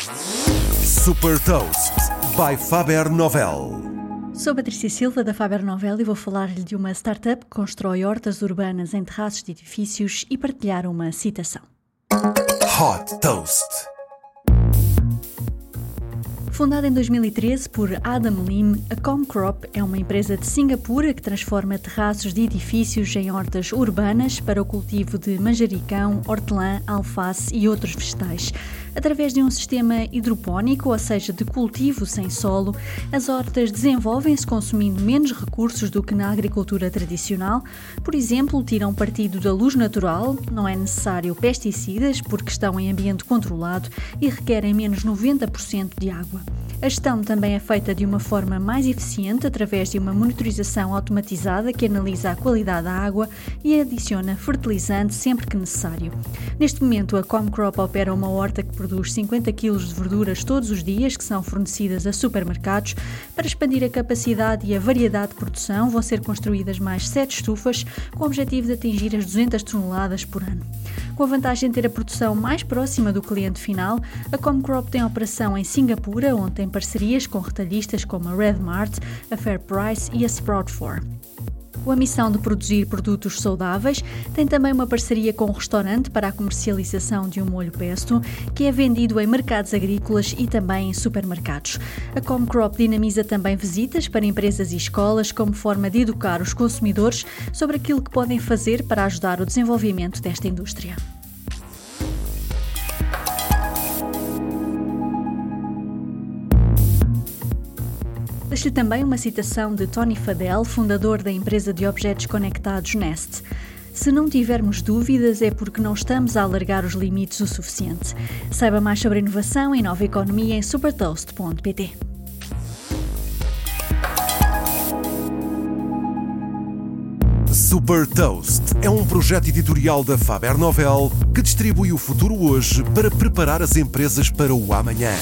Super Toast by Faber Novel. Sou Patrícia Silva da Faber Novel e vou falar-lhe de uma startup que constrói hortas urbanas em terraços de edifícios e partilhar uma citação. Hot Toast. Fundada em 2013 por Adam Lim, a Comcrop é uma empresa de Singapura que transforma terraços de edifícios em hortas urbanas para o cultivo de manjericão, hortelã, alface e outros vegetais. Através de um sistema hidropónico, ou seja, de cultivo sem solo, as hortas desenvolvem-se consumindo menos recursos do que na agricultura tradicional. Por exemplo, tiram partido da luz natural, não é necessário pesticidas porque estão em ambiente controlado e requerem menos 90% de água. A gestão também é feita de uma forma mais eficiente através de uma monitorização automatizada que analisa a qualidade da água e adiciona fertilizante sempre que necessário. Neste momento, a Comcrop opera uma horta que produz 50 kg de verduras todos os dias, que são fornecidas a supermercados. Para expandir a capacidade e a variedade de produção, vão ser construídas mais 7 estufas, com o objetivo de atingir as 200 toneladas por ano. Com a vantagem de ter a produção mais próxima do cliente final, a Comcrop tem operação em Singapura, onde tem parcerias com retalhistas como a Red Mart, a Fair Price e a Sprout 4. Com a missão de produzir produtos saudáveis, tem também uma parceria com um restaurante para a comercialização de um molho pesto, que é vendido em mercados agrícolas e também em supermercados. A Comcrop dinamiza também visitas para empresas e escolas como forma de educar os consumidores sobre aquilo que podem fazer para ajudar o desenvolvimento desta indústria. Deixo-lhe também uma citação de Tony Fadell, fundador da empresa de objetos conectados Nest. Se não tivermos dúvidas, é porque não estamos a alargar os limites o suficiente. Saiba mais sobre inovação e nova economia em supertoast.pt. Super Toast é um projeto editorial da Faber Novel que distribui o futuro hoje para preparar as empresas para o amanhã.